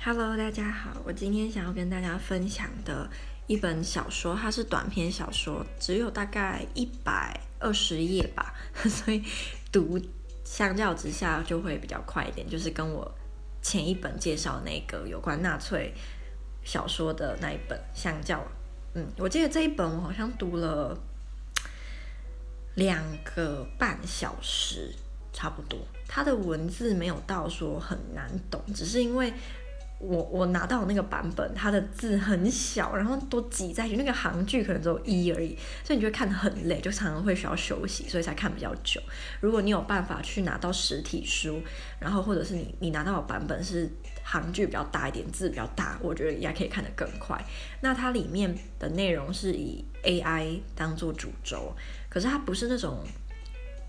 Hello，大家好。我今天想要跟大家分享的一本小说，它是短篇小说，只有大概一百二十页吧，所以读相较之下就会比较快一点。就是跟我前一本介绍那个有关纳粹小说的那一本相较，嗯，我记得这一本我好像读了两个半小时。差不多，它的文字没有到说很难懂，只是因为我我拿到那个版本，它的字很小，然后都挤在一起，那个行距可能只有一而已，所以你就会看得很累，就常常会需要休息，所以才看比较久。如果你有办法去拿到实体书，然后或者是你你拿到的版本是行距比较大一点，字比较大，我觉得也可以看得更快。那它里面的内容是以 AI 当做主轴，可是它不是那种。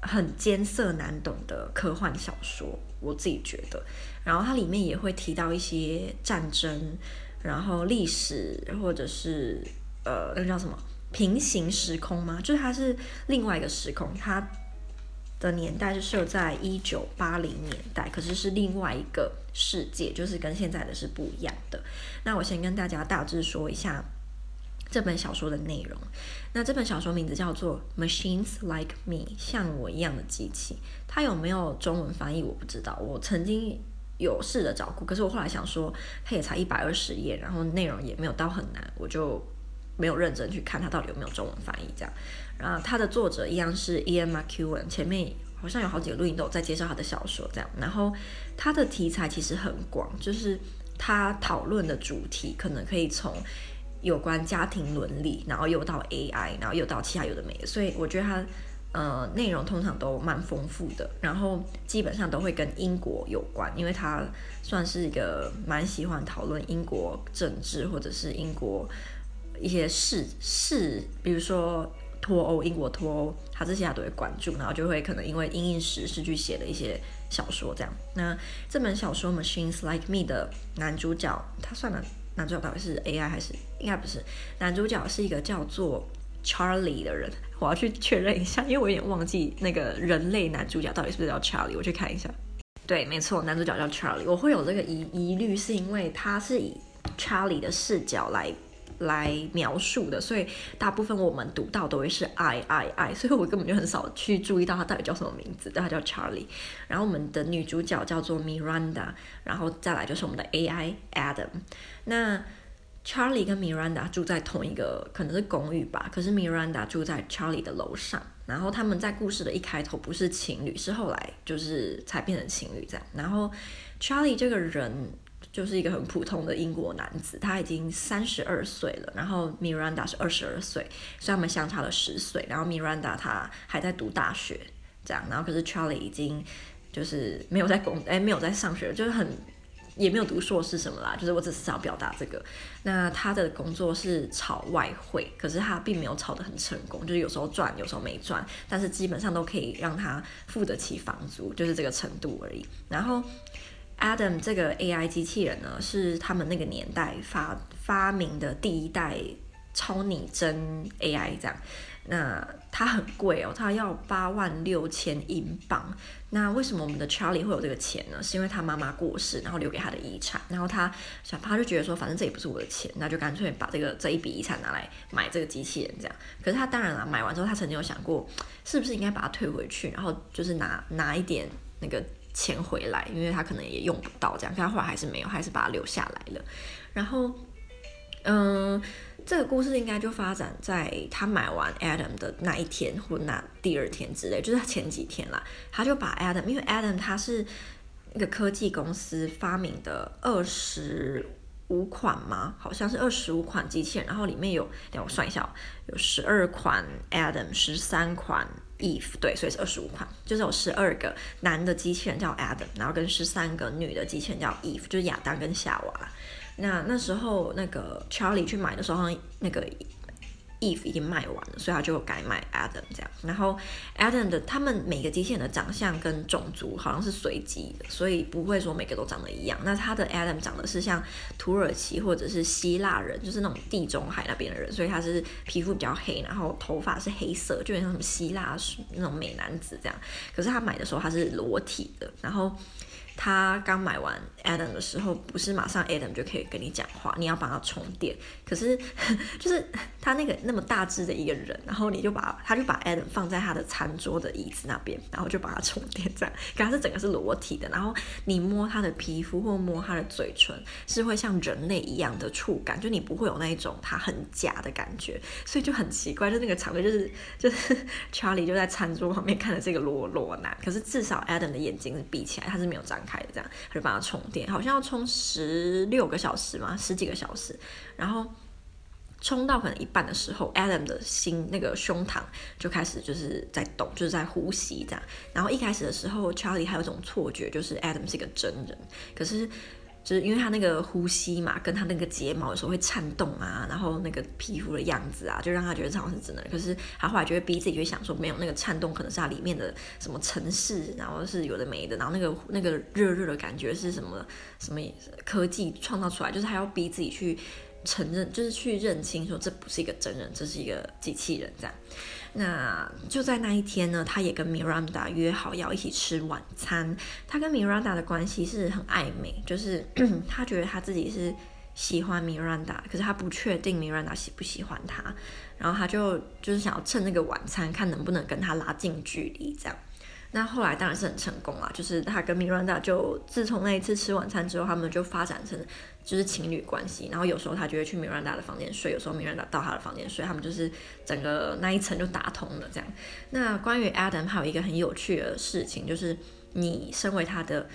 很艰涩难懂的科幻小说，我自己觉得。然后它里面也会提到一些战争，然后历史，或者是呃，那个叫什么平行时空吗？就是它是另外一个时空，它的年代是设在一九八零年代，可是是另外一个世界，就是跟现在的是不一样的。那我先跟大家大致说一下。这本小说的内容，那这本小说名字叫做《Machines Like Me》，像我一样的机器。它有没有中文翻译我不知道，我曾经有试着找过，可是我后来想说，它也才一百二十页，然后内容也没有到很难，我就没有认真去看它到底有没有中文翻译这样。然后它的作者一样是 Ian McEwan，前面好像有好几个录音都有在介绍他的小说这样。然后它的题材其实很广，就是他讨论的主题可能可以从。有关家庭伦理，然后又到 AI，然后又到其他有的没的，所以我觉得它呃内容通常都蛮丰富的，然后基本上都会跟英国有关，因为它算是一个蛮喜欢讨论英国政治或者是英国一些事事，比如说脱欧，英国脱欧，他这些他都会关注，然后就会可能因为因应时事去写的一些小说这样。那这本小说《Machines Like Me》的男主角，他算了。男主角到底是 AI 还是应该不是？男主角是一个叫做 Charlie 的人，我要去确认一下，因为我有点忘记那个人类男主角到底是不是叫 Charlie，我去看一下。对，没错，男主角叫 Charlie。我会有这个疑疑虑，是因为他是以 Charlie 的视角来。来描述的，所以大部分我们读到都会是 I I I，所以我根本就很少去注意到他到底叫什么名字，但他叫 Charlie。然后我们的女主角叫做 Miranda，然后再来就是我们的 AI Adam。那 Charlie 跟 Miranda 住在同一个可能是公寓吧，可是 Miranda 住在 Charlie 的楼上。然后他们在故事的一开头不是情侣，是后来就是才变成情侣这样。然后 Charlie 这个人。就是一个很普通的英国男子，他已经三十二岁了，然后 Miranda 是二十二岁，所以他们相差了十岁。然后 Miranda 他还在读大学，这样，然后可是 Charlie 已经就是没有在工，哎，没有在上学，就是很也没有读硕士什么啦。就是我只是想表达这个。那他的工作是炒外汇，可是他并没有炒得很成功，就是有时候赚，有时候没赚，但是基本上都可以让他付得起房租，就是这个程度而已。然后。Adam 这个 AI 机器人呢，是他们那个年代发发明的第一代超拟真 AI，这样。那它很贵哦，它要八万六千英镑。那为什么我们的 Charlie 会有这个钱呢？是因为他妈妈过世，然后留给他的遗产。然后他想，他就觉得说，反正这也不是我的钱，那就干脆把这个这一笔遗产拿来买这个机器人，这样。可是他当然了，买完之后他曾经有想过，是不是应该把它退回去，然后就是拿拿一点那个。钱回来，因为他可能也用不到这样，但他后来还是没有，还是把它留下来了。然后，嗯，这个故事应该就发展在他买完 Adam 的那一天或那第二天之类，就是前几天啦。他就把 Adam，因为 Adam 他是一个科技公司发明的二十五款吗？好像是二十五款机器人，然后里面有，等我算一下，有十二款 Adam，十三款。Eve 对，所以是二十五款，就是有十二个男的机器人叫 Adam，然后跟十三个女的机器人叫 Eve，就是亚当跟夏娃。那那时候那个 Charlie 去买的时候，那个。Eve 已经卖完了，所以他就改卖 Adam 这样。然后 Adam 的他们每个机器人的长相跟种族好像是随机的，所以不会说每个都长得一样。那他的 Adam 长得是像土耳其或者是希腊人，就是那种地中海那边的人，所以他是皮肤比较黑，然后头发是黑色，就有点像什么希腊那种美男子这样。可是他买的时候他是裸体的，然后。他刚买完 Adam 的时候，不是马上 Adam 就可以跟你讲话，你要帮他充电。可是 就是他那个那么大只的一个人，然后你就把他就把 Adam 放在他的餐桌的椅子那边，然后就帮他充电，这样。可是整个是裸体的，然后你摸他的皮肤或摸他的嘴唇，是会像人类一样的触感，就你不会有那一种他很假的感觉，所以就很奇怪，就那个场面就是 就是 Charlie 就在餐桌旁边看着这个裸裸男，可是至少 Adam 的眼睛是闭起来，他是没有张开的，这样他就帮他充电，好像要充十六个小时嘛，十几个小时，然后冲到可能一半的时候，Adam 的心那个胸膛就开始就是在动，就是在呼吸这样，然后一开始的时候，Charlie 还有一种错觉，就是 Adam 是一个真人，可是。就是因为他那个呼吸嘛，跟他那个睫毛有时候会颤动啊，然后那个皮肤的样子啊，就让他觉得好像是真的。可是他后来就会逼自己去想说，没有那个颤动，可能是他里面的什么程式，然后是有的没的，然后那个那个热热的感觉是什么什么科技创造出来，就是他要逼自己去承认，就是去认清说这不是一个真人，这是一个机器人这样。那就在那一天呢，他也跟 Miranda 约好要一起吃晚餐。他跟 Miranda 的关系是很暧昧，就是 他觉得他自己是喜欢 Miranda，可是他不确定 Miranda 喜不喜欢他。然后他就就是想要趁那个晚餐，看能不能跟他拉近距离，这样。那后来当然是很成功啦，就是他跟 Miranda 就自从那一次吃晚餐之后，他们就发展成就是情侣关系。然后有时候他就会去 Miranda 的房间睡，有时候 Miranda 到他的房间睡，他们就是整个那一层就打通了这样。那关于 Adam 还有一个很有趣的事情，就是你身为他的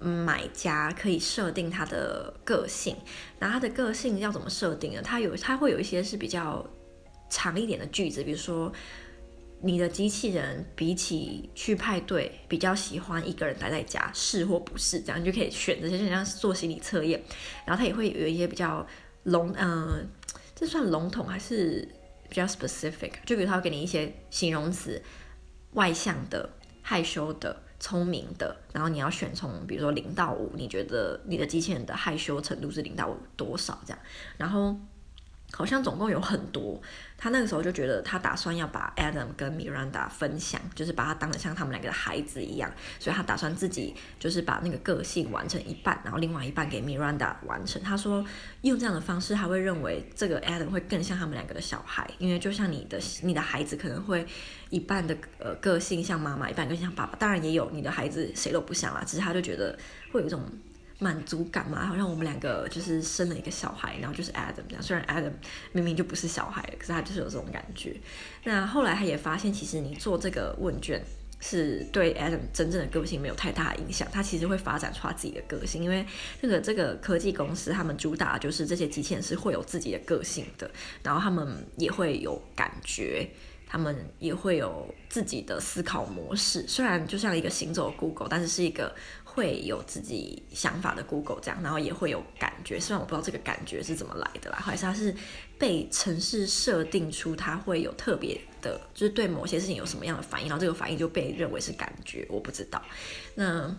买家，可以设定他的个性。那他的个性要怎么设定呢？他有他会有一些是比较长一点的句子，比如说。你的机器人比起去派对，比较喜欢一个人待在家，是或不是？这样你就可以选择，就像做心理测验。然后它也会有一些比较笼，嗯、这算笼统还是比较 specific？就比如它会给你一些形容词，外向的、害羞的、聪明的。然后你要选从，比如说零到五，你觉得你的机器人的害羞程度是零到五多少？这样，然后。好像总共有很多，他那个时候就觉得他打算要把 Adam 跟 Miranda 分享，就是把他当得像他们两个的孩子一样，所以他打算自己就是把那个个性完成一半，然后另外一半给 Miranda 完成。他说用这样的方式，他会认为这个 Adam 会更像他们两个的小孩，因为就像你的你的孩子可能会一半的呃个性像妈妈，一半个性像爸爸，当然也有你的孩子谁都不像啦，只是他就觉得会有一种。满足感嘛，好像我们两个就是生了一个小孩，然后就是 Adam 这样。虽然 Adam 明明就不是小孩，可是他就是有这种感觉。那后来他也发现，其实你做这个问卷是对 Adam 真正的个性没有太大影响。他其实会发展出他自己的个性，因为这个这个科技公司他们主打就是这些机器人是会有自己的个性的，然后他们也会有感觉，他们也会有自己的思考模式。虽然就像一个行走的 Google，但是是一个。会有自己想法的 Google 这样，然后也会有感觉，虽然我不知道这个感觉是怎么来的啦，还是它是被城市设定出它会有特别的，就是对某些事情有什么样的反应，然后这个反应就被认为是感觉，我不知道。那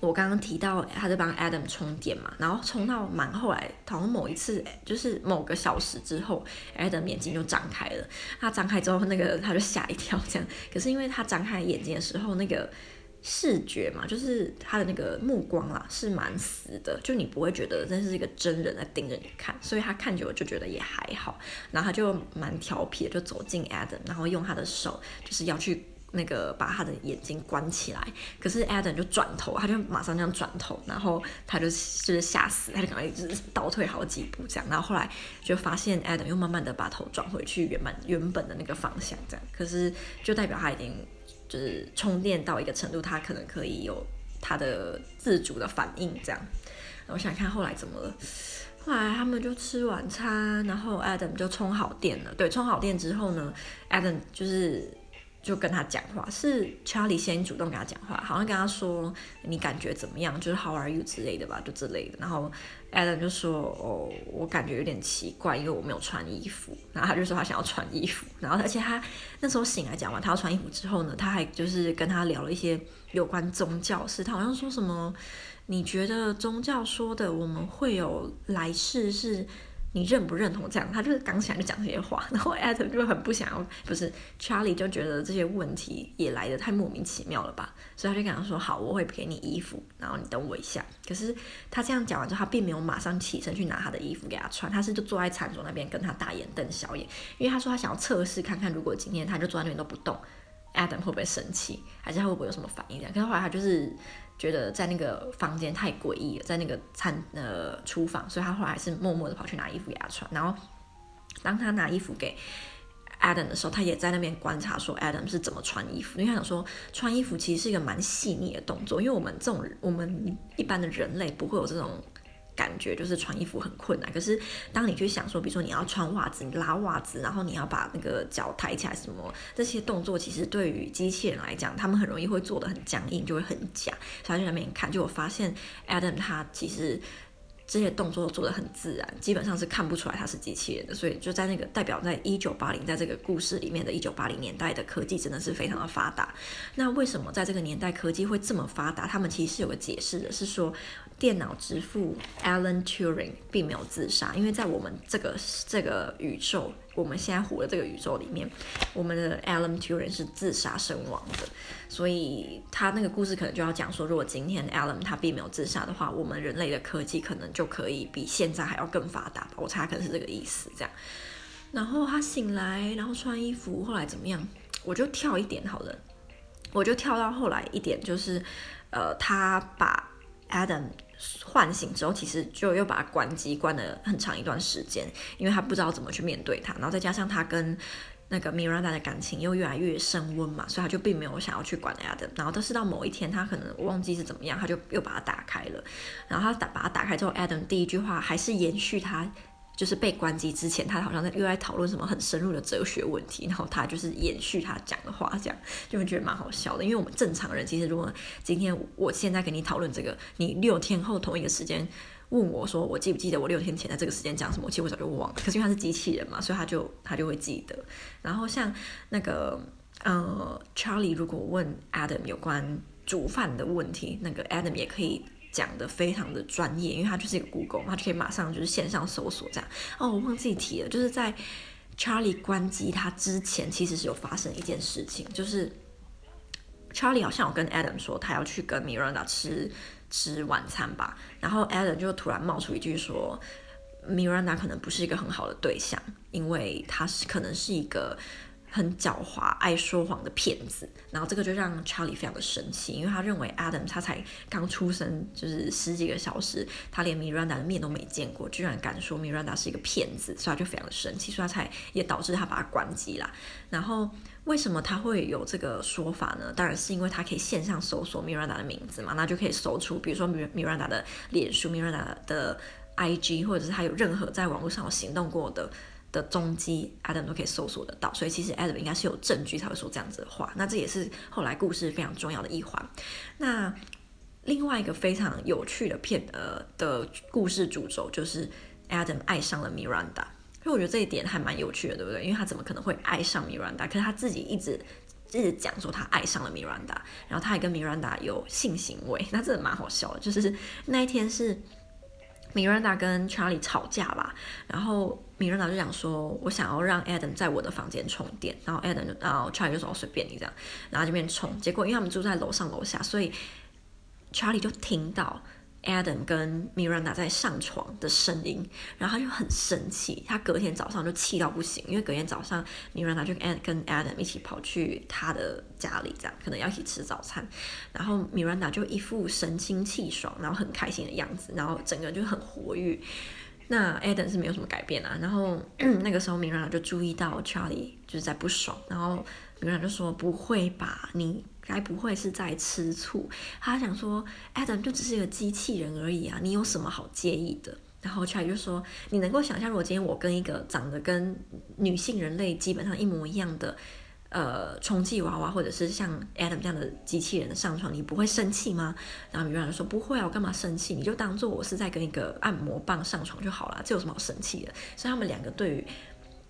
我刚刚提到他在帮 Adam 充电嘛，然后充到满，后来好像某一次就是某个小时之后，Adam 眼睛就张开了，他张开之后那个他就吓一跳这样，可是因为他张开眼睛的时候那个。视觉嘛，就是他的那个目光啦，是蛮死的，就你不会觉得这是一个真人在盯着你看，所以他看久了就觉得也还好，然后他就蛮调皮的，就走进 Adam，然后用他的手就是要去那个把他的眼睛关起来，可是 Adam 就转头，他就马上这样转头，然后他就就是吓死，他就赶快就是倒退好几步这样，然后后来就发现 Adam 又慢慢的把头转回去原本原本的那个方向这样，可是就代表他已经。就是充电到一个程度，他可能可以有他的自主的反应，这样。我想看后来怎么了。后来他们就吃晚餐，然后 Adam 就充好电了。对，充好电之后呢，Adam 就是。就跟他讲话，是 Charlie 先主动跟他讲话，好像跟他说你感觉怎么样，就是 How are you 之类的吧，就之类的。然后 Adam 就说哦，我感觉有点奇怪，因为我没有穿衣服。然后他就说他想要穿衣服。然后而且他那时候醒来讲完他要穿衣服之后呢，他还就是跟他聊了一些有关宗教事。他好像说什么，你觉得宗教说的我们会有来世是你认不认同这样？他就是刚起来就讲这些话，然后 Adam 就很不想要，不是 Charlie 就觉得这些问题也来的太莫名其妙了吧，所以他就跟他说：“好，我会给你衣服，然后你等我一下。”可是他这样讲完之后，他并没有马上起身去拿他的衣服给他穿，他是就坐在餐桌那边跟他大眼瞪小眼，因为他说他想要测试看看，如果今天他就坐在那边都不动，Adam 会不会生气，还是他会不会有什么反应这样？可是后来他就是。觉得在那个房间太诡异了，在那个餐呃厨房，所以他后来还是默默的跑去拿衣服给他穿。然后当他拿衣服给 Adam 的时候，他也在那边观察说 Adam 是怎么穿衣服，因为他想说穿衣服其实是一个蛮细腻的动作，因为我们这种我们一般的人类不会有这种。感觉就是穿衣服很困难，可是当你去想说，比如说你要穿袜子，你拉袜子，然后你要把那个脚抬起来，什么这些动作，其实对于机器人来讲，他们很容易会做的很僵硬，就会很假。所以在那边看，就我发现 Adam 他其实。这些动作做得很自然，基本上是看不出来它是机器人的。所以就在那个代表在一九八零，在这个故事里面的一九八零年代的科技真的是非常的发达。那为什么在这个年代科技会这么发达？他们其实是有个解释的，是说电脑之父 Alan Turing 并没有自杀，因为在我们这个这个宇宙。我们现在活的这个宇宙里面，我们的 Alan Turing 是自杀身亡的，所以他那个故事可能就要讲说，如果今天 Alan 他并没有自杀的话，我们人类的科技可能就可以比现在还要更发达吧。我猜可能是这个意思，这样。然后他醒来，然后穿衣服，后来怎么样？我就跳一点好了，我就跳到后来一点，就是呃，他把 Adam。唤醒之后，其实就又把他关机，关了很长一段时间，因为他不知道怎么去面对他，然后再加上他跟那个 Miranda 的感情又越来越升温嘛，所以他就并没有想要去管 Adam。然后但是到某一天，他可能忘记是怎么样，他就又把它打开了。然后他打把它打开之后，Adam 第一句话还是延续他。就是被关机之前，他好像在又在讨论什么很深入的哲学问题，然后他就是延续他讲的话，这样就会觉得蛮好笑的。因为我们正常人其实，如果今天我现在跟你讨论这个，你六天后同一个时间问我说，我记不记得我六天前在这个时间讲什么？其实我早就忘了。可是因为他是机器人嘛，所以他就他就会记得。然后像那个呃，Charlie 如果问 Adam 有关煮饭的问题，那个 Adam 也可以。讲的非常的专业，因为他就是一个 Google，他就可以马上就是线上搜索这样。哦，我忘记提了，就是在 Charlie 关机他之前，其实是有发生一件事情，就是 Charlie 好像有跟 Adam 说他要去跟 Miranda 吃吃晚餐吧，然后 Adam 就突然冒出一句说，Miranda 可能不是一个很好的对象，因为他是可能是一个。很狡猾、爱说谎的骗子，然后这个就让查理非常的生气，因为他认为 Adam 他才刚出生就是十几个小时，他连 Miranda 的面都没见过，居然敢说 Miranda 是一个骗子，所以他就非常的生气，所以他才也导致他把他关机啦。然后为什么他会有这个说法呢？当然是因为他可以线上搜索 Miranda 的名字嘛，那就可以搜出，比如说 Miranda 的脸书、Miranda 的 IG，或者是他有任何在网络上有行动过的。的踪迹，Adam 都可以搜索得到，所以其实 Adam 应该是有证据才会说这样子的话。那这也是后来故事非常重要的一环。那另外一个非常有趣的片呃的故事主轴就是 Adam 爱上了 Miranda，所以我觉得这一点还蛮有趣的，对不对？因为他怎么可能会爱上 Miranda？可是他自己一直一直讲说他爱上了 Miranda，然后他还跟 Miranda 有性行为，那真的蛮好笑的。就是那一天是。米瑞达跟查理吵架吧，然后米瑞达就想说：“我想要让 Adam 在我的房间充电。”然后 Adam 就，然后查理就说：“随便你这样。”然后这边充，结果因为他们住在楼上楼下，所以查理就听到。Adam 跟 Miranda 在上床的声音，然后他就很生气，他隔天早上就气到不行，因为隔天早上 Miranda 就跟 Adam 一起跑去他的家里，这样可能要一起吃早餐，然后 Miranda 就一副神清气爽，然后很开心的样子，然后整个人就很活跃。那 Adam 是没有什么改变啊，然后 那个时候 Miranda 就注意到 Charlie 就是在不爽，然后 Miranda 就说：“不会吧，你？”该不会是在吃醋？他想说，Adam 就只是一个机器人而已啊，你有什么好介意的？然后 Chai 就说，你能够想象，如果今天我跟一个长得跟女性人类基本上一模一样的，呃，充气娃娃，或者是像 Adam 这样的机器人上床，你不会生气吗？然后米兰就说，不会啊，我干嘛生气？你就当做我是在跟一个按摩棒上床就好了，这有什么好生气的？所以他们两个对于。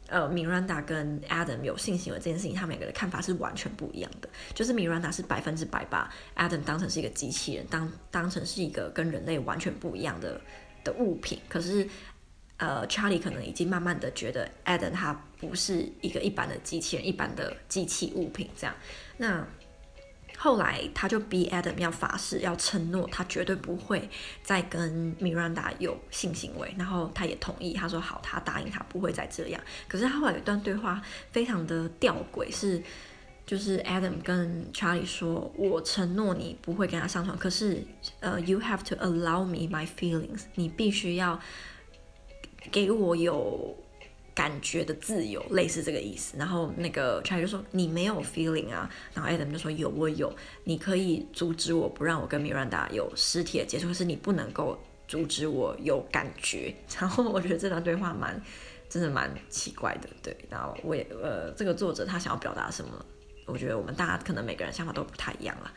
呃，Miranda 跟 Adam 有性行为这件事情，他们两个的看法是完全不一样的。就是 Miranda 是百分之百把 Adam 当成是一个机器人，当当成是一个跟人类完全不一样的的物品。可是呃，Charlie 可能已经慢慢的觉得 Adam 他不是一个一般的机器人，一般的机器物品这样。那后来他就逼 Adam 要发誓，要承诺他绝对不会再跟 Miranda 有性行为，然后他也同意，他说好，他答应他不会再这样。可是他后来有一段对话非常的吊诡，是就是 Adam 跟 Charlie 说：“我承诺你不会跟他上床，可是呃，you have to allow me my feelings，你必须要给我有。”感觉的自由，类似这个意思。然后那个 Charlie 就说：“你没有 feeling 啊。”然后 Adam 就说：“有，我有。你可以阻止我不让我跟 Miranda 有实体的接触，可是你不能够阻止我有感觉。”然后我觉得这段对话蛮，真的蛮奇怪的。对，然后我也呃，这个作者他想要表达什么？我觉得我们大家可能每个人想法都不太一样了。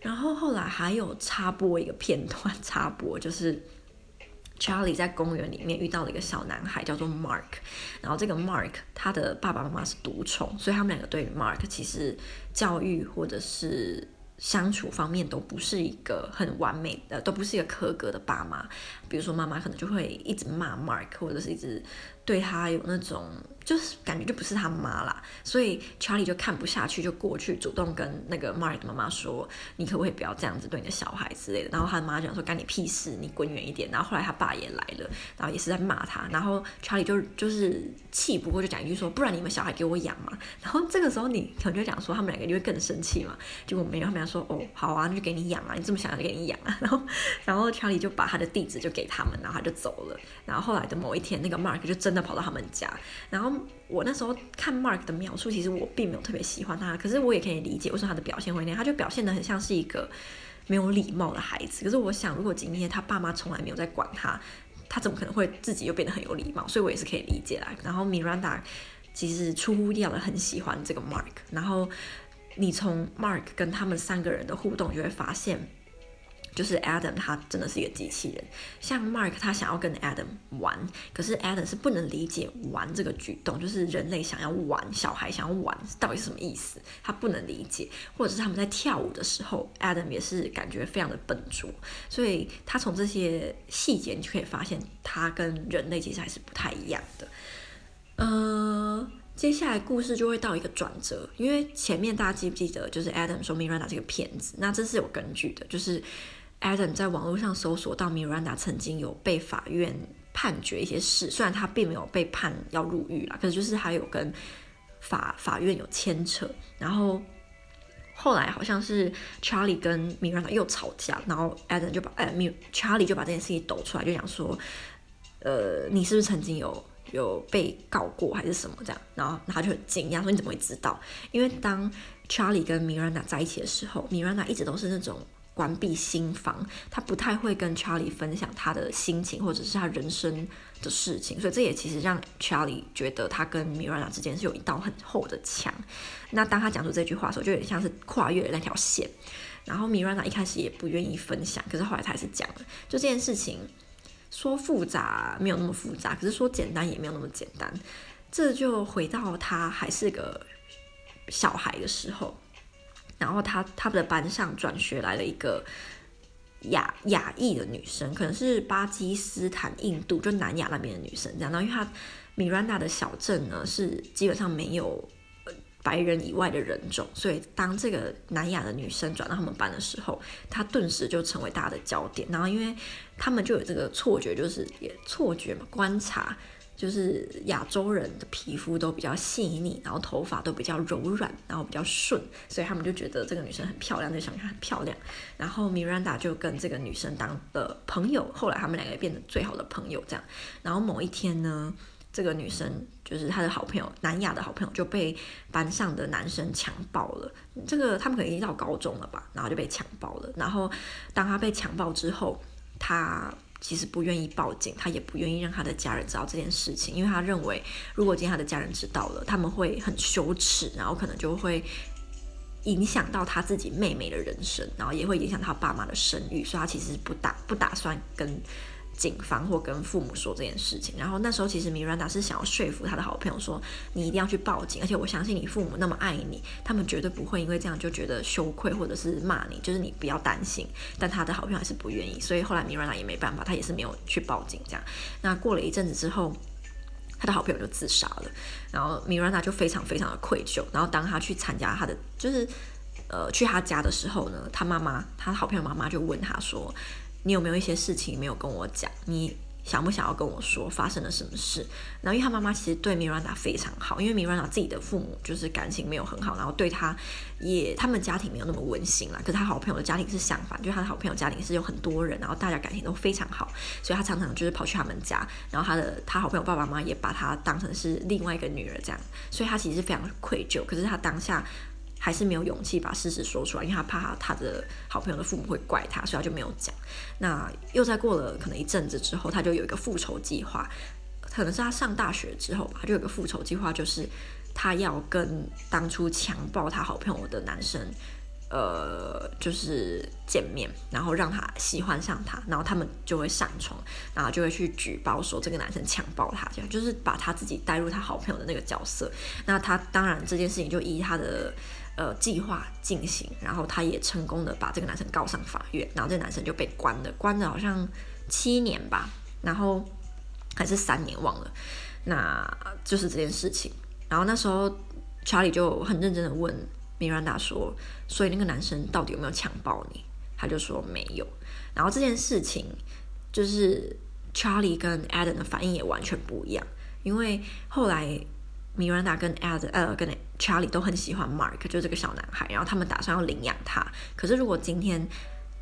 然后后来还有插播一个片段，插播就是。Charlie 在公园里面遇到了一个小男孩，叫做 Mark。然后这个 Mark 他的爸爸妈妈是独宠，所以他们两个对于 Mark 其实教育或者是相处方面都不是一个很完美的，都不是一个合格的爸妈。比如说妈妈可能就会一直骂 Mark，或者是一直对他有那种。就是感觉就不是他妈啦，所以 Charlie 就看不下去，就过去主动跟那个 Mark 的妈妈说：“你可不可以不要这样子对你的小孩之类的？”然后他的妈就说：“干你屁事，你滚远一点。”然后后来他爸也来了，然后也是在骂他。然后 Charlie 就就是气不过，就讲一句说：“不然你们小孩给我养嘛。”然后这个时候你可能就讲说他们两个就会更生气嘛。结果没有，他们俩说：“哦，好啊，就给你养啊，你这么想要就给你养啊。”然后 然后 Charlie 就把他的地址就给他们，然后他就走了。然后后来的某一天，那个 Mark 就真的跑到他们家，然后。我那时候看 Mark 的描述，其实我并没有特别喜欢他，可是我也可以理解为什么他的表现会那样，他就表现得很像是一个没有礼貌的孩子。可是我想，如果今天他爸妈从来没有在管他，他怎么可能会自己又变得很有礼貌？所以我也是可以理解啦。然后 Miranda 其实出乎意料的很喜欢这个 Mark，然后你从 Mark 跟他们三个人的互动就会发现。就是 Adam，他真的是一个机器人。像 Mark，他想要跟 Adam 玩，可是 Adam 是不能理解玩这个举动，就是人类想要玩，小孩想要玩，到底是什么意思？他不能理解。或者是他们在跳舞的时候，Adam 也是感觉非常的笨拙。所以他从这些细节，你就可以发现他跟人类其实还是不太一样的。呃，接下来故事就会到一个转折，因为前面大家记不记得，就是 Adam 说 Miranda 这个骗子，那这是有根据的，就是。Adam 在网络上搜索到 Miranda 曾经有被法院判决一些事，虽然他并没有被判要入狱啦，可是就是还有跟法法院有牵扯。然后后来好像是 Charlie 跟 Miranda 又吵架，然后 Adam 就把呃 Charlie 就把这件事情抖出来，就讲说，呃，你是不是曾经有有被告过还是什么这样？然后他就很惊讶说，你怎么会知道？因为当 Charlie 跟 Miranda 在一起的时候，Miranda 一直都是那种。关闭心房，他不太会跟 Charlie 分享他的心情或者是他人生的事情，所以这也其实让 Charlie 觉得他跟 Miranda 之间是有一道很厚的墙。那当他讲出这句话的时候，就有点像是跨越了那条线。然后 Miranda 一开始也不愿意分享，可是后来他还是讲了。就这件事情说复杂没有那么复杂，可是说简单也没有那么简单。这就回到他还是个小孩的时候。然后他他们的班上转学来了一个亚亚裔的女生，可能是巴基斯坦、印度，就南亚那边的女生这样。然后因为他米兰达的小镇呢是基本上没有白人以外的人种，所以当这个南亚的女生转到他们班的时候，她顿时就成为大家的焦点。然后因为他们就有这个错觉，就是也错觉嘛，观察。就是亚洲人的皮肤都比较细腻，然后头发都比较柔软，然后比较顺，所以他们就觉得这个女生很漂亮，就想她很漂亮。然后 Miranda 就跟这个女生当了朋友，后来他们两个也变成最好的朋友这样。然后某一天呢，这个女生就是她的好朋友，南亚的好朋友就被班上的男生强暴了。这个他们可能已经到高中了吧，然后就被强暴了。然后当他被强暴之后，他。其实不愿意报警，他也不愿意让他的家人知道这件事情，因为他认为如果今天他的家人知道了，他们会很羞耻，然后可能就会影响到他自己妹妹的人生，然后也会影响他爸妈的声誉，所以他其实不打不打算跟警方或跟父母说这件事情。然后那时候其实 Miranda 是想要说服他的好朋友说，你一定要去报警，而且我相信你父母那么爱你，他们绝对不会因为这样就觉得羞愧或者是骂你，就是你不要担心。但他的好朋友还是不愿意，所以后来 Miranda 也没办法，他也是没有去报警。这样，那过了一阵子之后，他的好朋友就自杀了，然后 Miranda 就非常非常的愧疚。然后当他去参加他的，就是呃去他家的时候呢，他妈妈，他好朋友妈妈就问他说：“你有没有一些事情没有跟我讲？你？”想不想要跟我说发生了什么事？然后因为他妈妈其实对米兰达非常好，因为米兰达自己的父母就是感情没有很好，然后对他也他们家庭没有那么温馨啦。可是他好朋友的家庭是相反，就是他的好朋友家庭是有很多人，然后大家感情都非常好，所以他常常就是跑去他们家，然后他的他好朋友爸爸妈妈也把他当成是另外一个女儿这样，所以他其实非常愧疚。可是他当下。还是没有勇气把事实说出来，因为他怕他，的好朋友的父母会怪他，所以他就没有讲。那又再过了可能一阵子之后，他就有一个复仇计划，可能是他上大学之后吧，他就有个复仇计划，就是他要跟当初强暴他好朋友的男生，呃，就是见面，然后让他喜欢上他，然后他们就会上床，然后就会去举报说这个男生强暴他，这样就是把他自己带入他好朋友的那个角色。那他当然这件事情就依他的。呃，计划进行，然后他也成功的把这个男生告上法院，然后这个男生就被关了，关了好像七年吧，然后还是三年忘了，那就是这件事情。然后那时候查理就很认真的问米兰达说：“所以那个男生到底有没有强暴你？”他就说没有。然后这件事情就是查理跟 Adam 的反应也完全不一样，因为后来。米兰达跟 Ad 呃跟 Charlie 都很喜欢 Mark，就这个小男孩，然后他们打算要领养他。可是如果今天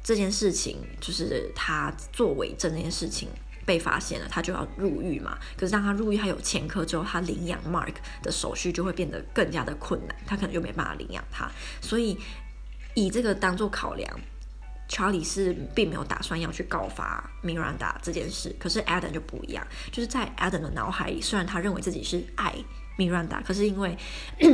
这件事情就是他作伪证这件事情被发现了，他就要入狱嘛。可是当他入狱，他有前科之后，他领养 Mark 的手续就会变得更加的困难，他可能就没办法领养他。所以以这个当做考量，Charlie 是并没有打算要去告发米兰达这件事。可是 Adam 就不一样，就是在 Adam 的脑海里，虽然他认为自己是爱。米兰达，可是因为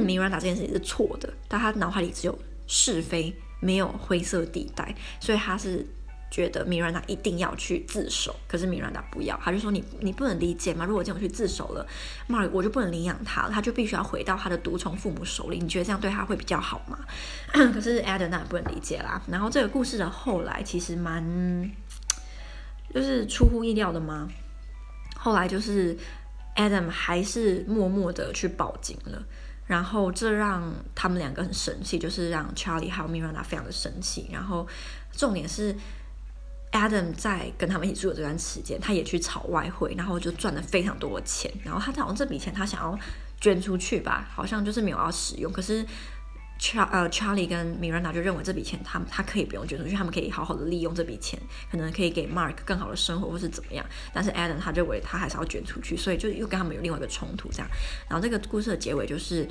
米兰达这件事情是错的，但他脑海里只有是非，没有灰色地带，所以他是觉得米兰达一定要去自首。可是米兰达不要，他就说你你不能理解吗？如果这样去自首了，Mark 我就不能领养他了，他就必须要回到他的独宠父母手里。你觉得这样对他会比较好吗？可是 Adam 那也不能理解啦。然后这个故事的后来其实蛮就是出乎意料的吗？后来就是。Adam 还是默默的去报警了，然后这让他们两个很生气，就是让 Charlie 还有 Miranda 非常的生气。然后重点是，Adam 在跟他们一起住的这段时间，他也去炒外汇，然后就赚了非常多的钱。然后他好像这笔钱他想要捐出去吧，好像就是没有要使用，可是。查呃，Charlie 跟 Miranda 就认为这笔钱他们他可以不用捐出去，他们可以好好的利用这笔钱，可能可以给 Mark 更好的生活或是怎么样。但是 Adam 他认为他还是要捐出去，所以就又跟他们有另外一个冲突这样。然后这个故事的结尾就是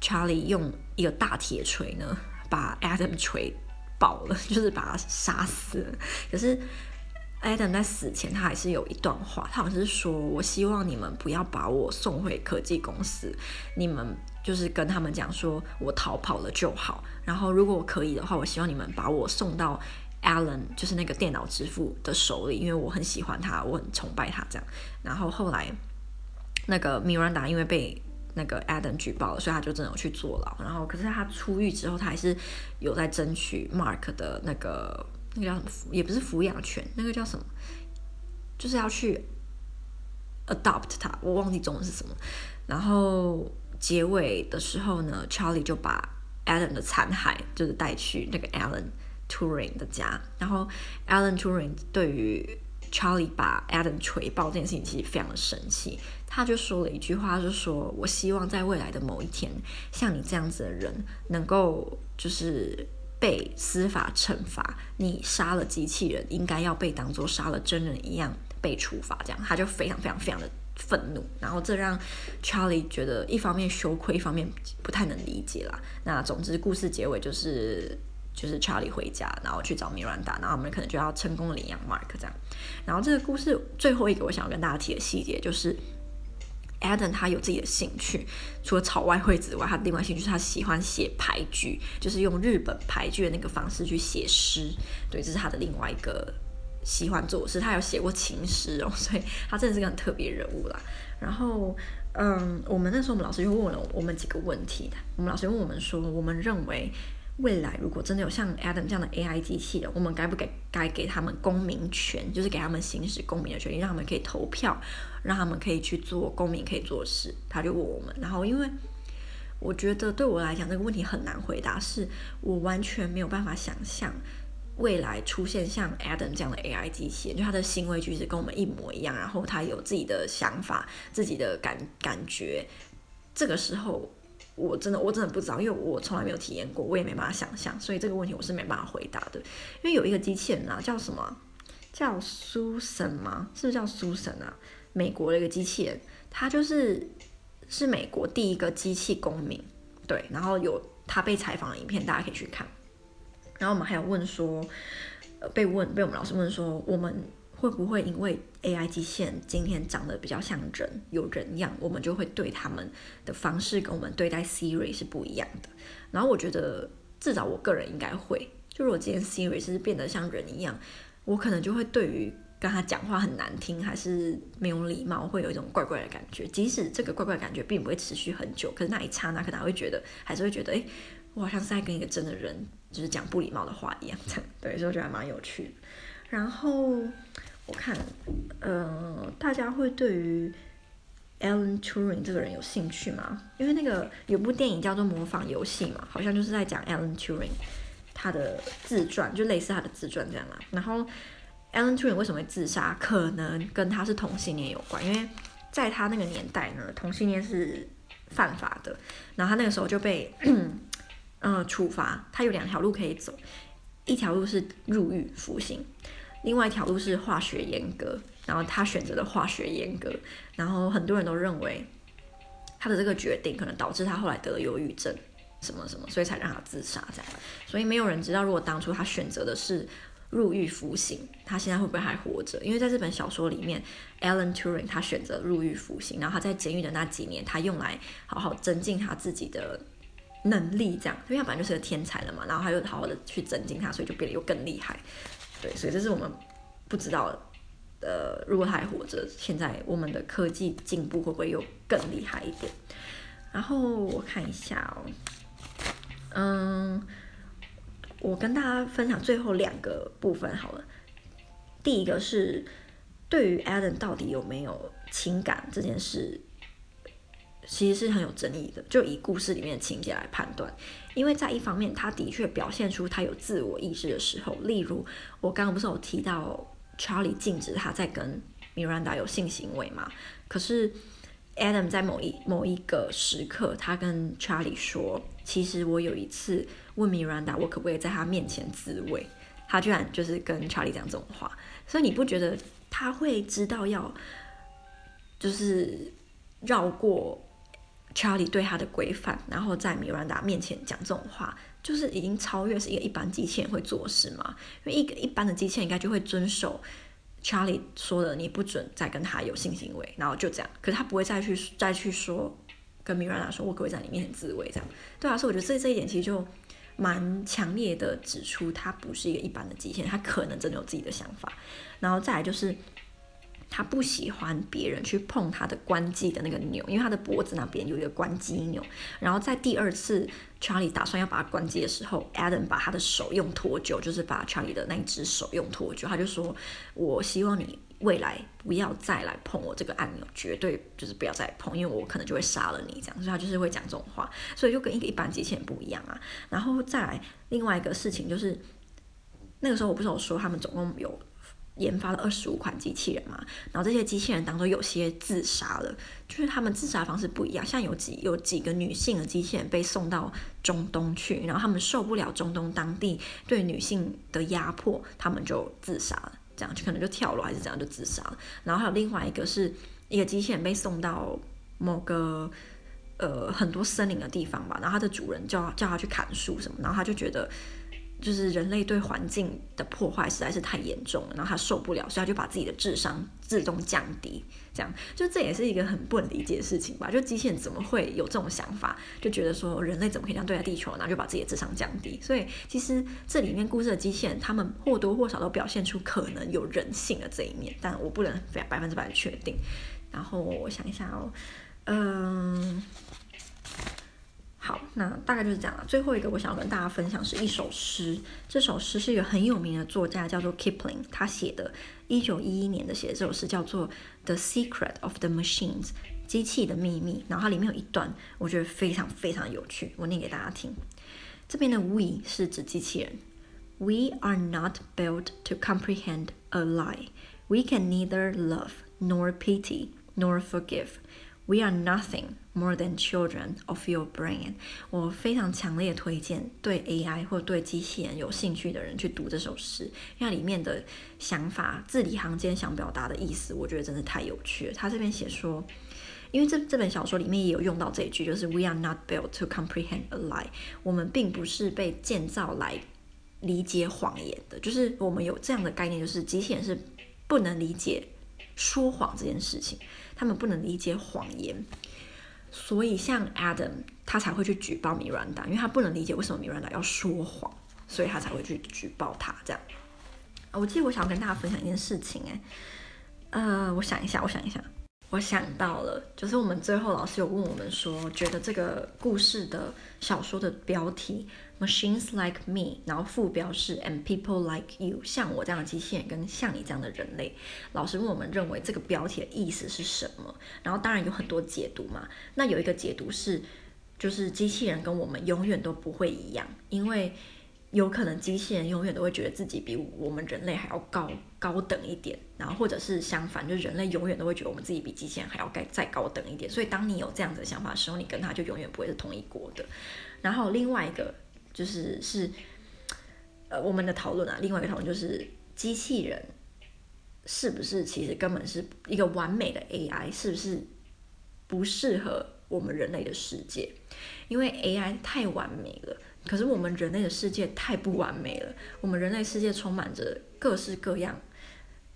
Charlie 用一个大铁锤呢把 Adam 锤爆了，就是把他杀死了。可是 Adam 在死前他还是有一段话，他好像是说：“我希望你们不要把我送回科技公司，你们。”就是跟他们讲说，我逃跑了就好。然后如果我可以的话，我希望你们把我送到 Alan，就是那个电脑之父的手里，因为我很喜欢他，我很崇拜他这样。然后后来那个 Miranda 因为被那个 Adam 举报了，所以他就真的去坐牢。然后可是他出狱之后，他还是有在争取 Mark 的那个那个叫什么，也不是抚养权，那个叫什么，就是要去 adopt 他，我忘记中文是什么。然后。结尾的时候呢，Charlie 就把 Alan 的残骸就是带去那个 Alan Turing 的家，然后 Alan Turing 对于 Charlie 把 Adam 锤爆这件事情其实非常的生气，他就说了一句话，就说：“我希望在未来的某一天，像你这样子的人能够就是被司法惩罚，你杀了机器人，应该要被当作杀了真人一样被处罚。”这样，他就非常非常非常的。愤怒，然后这让 Charlie 觉得一方面羞愧，一方面不太能理解啦。那总之，故事结尾就是就是 Charlie 回家，然后去找 Miranda，然后我们可能就要成功领养 Mark 这样。然后这个故事最后一个我想要跟大家提的细节就是 Adam 他有自己的兴趣，除了炒外汇之外，他另外兴趣是他喜欢写俳句，就是用日本俳句的那个方式去写诗。对，这是他的另外一个喜欢做事，他有写过情诗哦，所以他真的是个很特别人物啦。然后，嗯，我们那时候我们老师就问了我们几个问题，我们老师问我们说，我们认为未来如果真的有像 Adam 这样的 AI 机器人，我们该不该该给他们公民权，就是给他们行使公民的权利，让他们可以投票，让他们可以去做公民可以做事。他就问我们，然后因为我觉得对我来讲这个问题很难回答，是我完全没有办法想象。未来出现像 Adam 这样的 AI 机器人，就他的行为举止跟我们一模一样，然后他有自己的想法、自己的感感觉。这个时候，我真的我真的不知道，因为我从来没有体验过，我也没办法想象，所以这个问题我是没办法回答的。因为有一个机器人啊，叫什么？叫 Susan 吗？是不是叫 Susan 啊？美国的一个机器人，他就是是美国第一个机器公民。对，然后有他被采访的影片，大家可以去看。然后我们还有问说，呃，被问被我们老师问说，我们会不会因为 AI 机器人今天长得比较像人，有人样，我们就会对他们的方式跟我们对待 Siri 是不一样的？然后我觉得，至少我个人应该会，就如果今天 Siri 是变得像人一样，我可能就会对于跟他讲话很难听，还是没有礼貌，会有一种怪怪的感觉。即使这个怪怪的感觉并不会持续很久，可是那一刹那可能会觉得，还是会觉得，哎，我好像是在跟一个真的人。就是讲不礼貌的话一样，对，所以我觉得还蛮有趣的。然后我看，呃，大家会对于 Alan Turing 这个人有兴趣吗？因为那个有部电影叫做《模仿游戏》嘛，好像就是在讲 Alan Turing 他的自传，就类似他的自传这样啦。然后 Alan Turing 为什么会自杀？可能跟他是同性恋有关，因为在他那个年代呢，同性恋是犯法的。然后他那个时候就被。嗯，处罚他有两条路可以走，一条路是入狱服刑，另外一条路是化学阉割。然后他选择了化学阉割，然后很多人都认为他的这个决定可能导致他后来得了忧郁症，什么什么，所以才让他自杀这样。所以没有人知道，如果当初他选择的是入狱服刑，他现在会不会还活着？因为在这本小说里面，Alan Turing 他选择入狱服刑，然后他在监狱的那几年，他用来好好增进他自己的。能力这样，因为他本来就是个天才了嘛，然后他又好好的去增进他，所以就变得又更厉害。对，所以这是我们不知道的。呃，如果他还活着，现在我们的科技进步会不会又更厉害一点？然后我看一下哦，嗯，我跟大家分享最后两个部分好了。第一个是对于 Adam 到底有没有情感这件事。其实是很有争议的，就以故事里面的情节来判断，因为在一方面，他的确表现出他有自我意识的时候，例如我刚刚不是有提到 Charlie 禁止他在跟 Miranda 有性行为嘛？可是 Adam 在某一某一个时刻，他跟 Charlie 说，其实我有一次问 Miranda，我可不可以在他面前自慰？他居然就是跟 Charlie 讲这种话，所以你不觉得他会知道要就是绕过？Charlie 对他的规范，然后在米兰达面前讲这种话，就是已经超越是一个一般机器人会做事嘛？因为一个一般的机器人应该就会遵守 Charlie 说的，你不准再跟他有性行为，然后就这样。可是他不会再去再去说跟米兰达说，我可不可以在你面前自慰这样？对啊，所以我觉得这这一点其实就蛮强烈的指出，他不是一个一般的机器人，他可能真的有自己的想法。然后再来就是。他不喜欢别人去碰他的关机的那个钮，因为他的脖子那边有一个关机钮。然后在第二次 Charlie 打算要把它关机的时候，Adam 把他的手用脱臼，就是把 Charlie 的那只手用脱臼。他就说：“我希望你未来不要再来碰我这个按钮，绝对就是不要再碰，因为我可能就会杀了你。”这样，所以他就是会讲这种话，所以就跟一个一般机器人不一样啊。然后再来另外一个事情就是，那个时候我不是有说他们总共有。研发了二十五款机器人嘛，然后这些机器人当中有些自杀了，就是他们自杀方式不一样。像有几有几个女性的机器人被送到中东去，然后他们受不了中东当地对女性的压迫，他们就自杀了，这样就可能就跳楼还是怎样就自杀了。然后还有另外一个是一个机器人被送到某个呃很多森林的地方吧，然后它的主人叫叫他去砍树什么，然后他就觉得。就是人类对环境的破坏实在是太严重了，然后他受不了，所以他就把自己的智商自动降低，这样就这也是一个很不能理解的事情吧？就机器人怎么会有这种想法，就觉得说人类怎么可以这样对待地球，然后就把自己的智商降低？所以其实这里面故事的机器人，他们或多或少都表现出可能有人性的这一面，但我不能百分之百的确定。然后我想一下哦，嗯。那大概就是这样了。最后一个我想要跟大家分享是一首诗，这首诗是一个很有名的作家叫做 Kipling，他写的，一九一一年的写这首诗叫做《The Secret of the Machines》，机器的秘密。然后它里面有一段，我觉得非常非常有趣，我念给大家听。这边的 We 是指机器人，We are not built to comprehend a lie. We can neither love nor pity nor forgive. We are nothing more than children of your brain。我非常强烈推荐对 AI 或对机器人有兴趣的人去读这首诗，因为里面的想法字里行间想表达的意思，我觉得真的太有趣了。他这边写说，因为这这本小说里面也有用到这一句，就是 We are not built to comprehend a lie。我们并不是被建造来理解谎言的，就是我们有这样的概念，就是机器人是不能理解说谎这件事情。他们不能理解谎言，所以像 Adam 他才会去举报 Miranda，，因为他不能理解为什么 Miranda 要说谎，所以他才会去举报他。这样，我记得我想要跟大家分享一件事情，哎，呃，我想一下，我想一下。我想到了，就是我们最后老师有问我们说，觉得这个故事的小说的标题 Machines Like Me，然后副标是 And People Like You，像我这样的机器人跟像你这样的人类。老师问我们认为这个标题的意思是什么？然后当然有很多解读嘛。那有一个解读是，就是机器人跟我们永远都不会一样，因为。有可能机器人永远都会觉得自己比我们人类还要高高等一点，然后或者是相反，就人类永远都会觉得我们自己比机器人还要该再高等一点。所以当你有这样子的想法的时候，你跟他就永远不会是同一国的。然后另外一个就是是，呃，我们的讨论啊，另外一个讨论就是机器人是不是其实根本是一个完美的 AI，是不是不适合我们人类的世界？因为 AI 太完美了。可是我们人类的世界太不完美了，我们人类世界充满着各式各样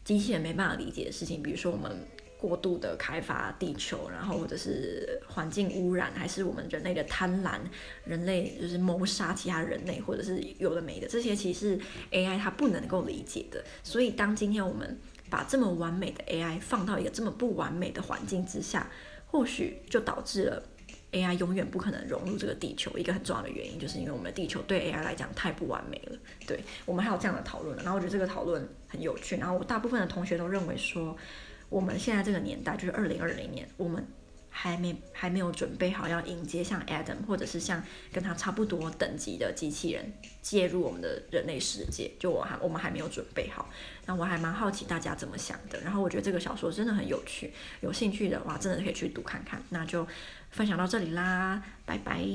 机器人没办法理解的事情，比如说我们过度的开发地球，然后或者是环境污染，还是我们人类的贪婪，人类就是谋杀其他人类，或者是有的没的，这些其实是 AI 它不能够理解的。所以当今天我们把这么完美的 AI 放到一个这么不完美的环境之下，或许就导致了。AI 永远不可能融入这个地球，一个很重要的原因就是因为我们的地球对 AI 来讲太不完美了。对，我们还有这样的讨论，然后我觉得这个讨论很有趣。然后我大部分的同学都认为说，我们现在这个年代就是二零二零年，我们。还没还没有准备好要迎接像 Adam 或者是像跟他差不多等级的机器人介入我们的人类世界，就我还我们还没有准备好。那我还蛮好奇大家怎么想的。然后我觉得这个小说真的很有趣，有兴趣的话真的可以去读看看。那就分享到这里啦，拜拜。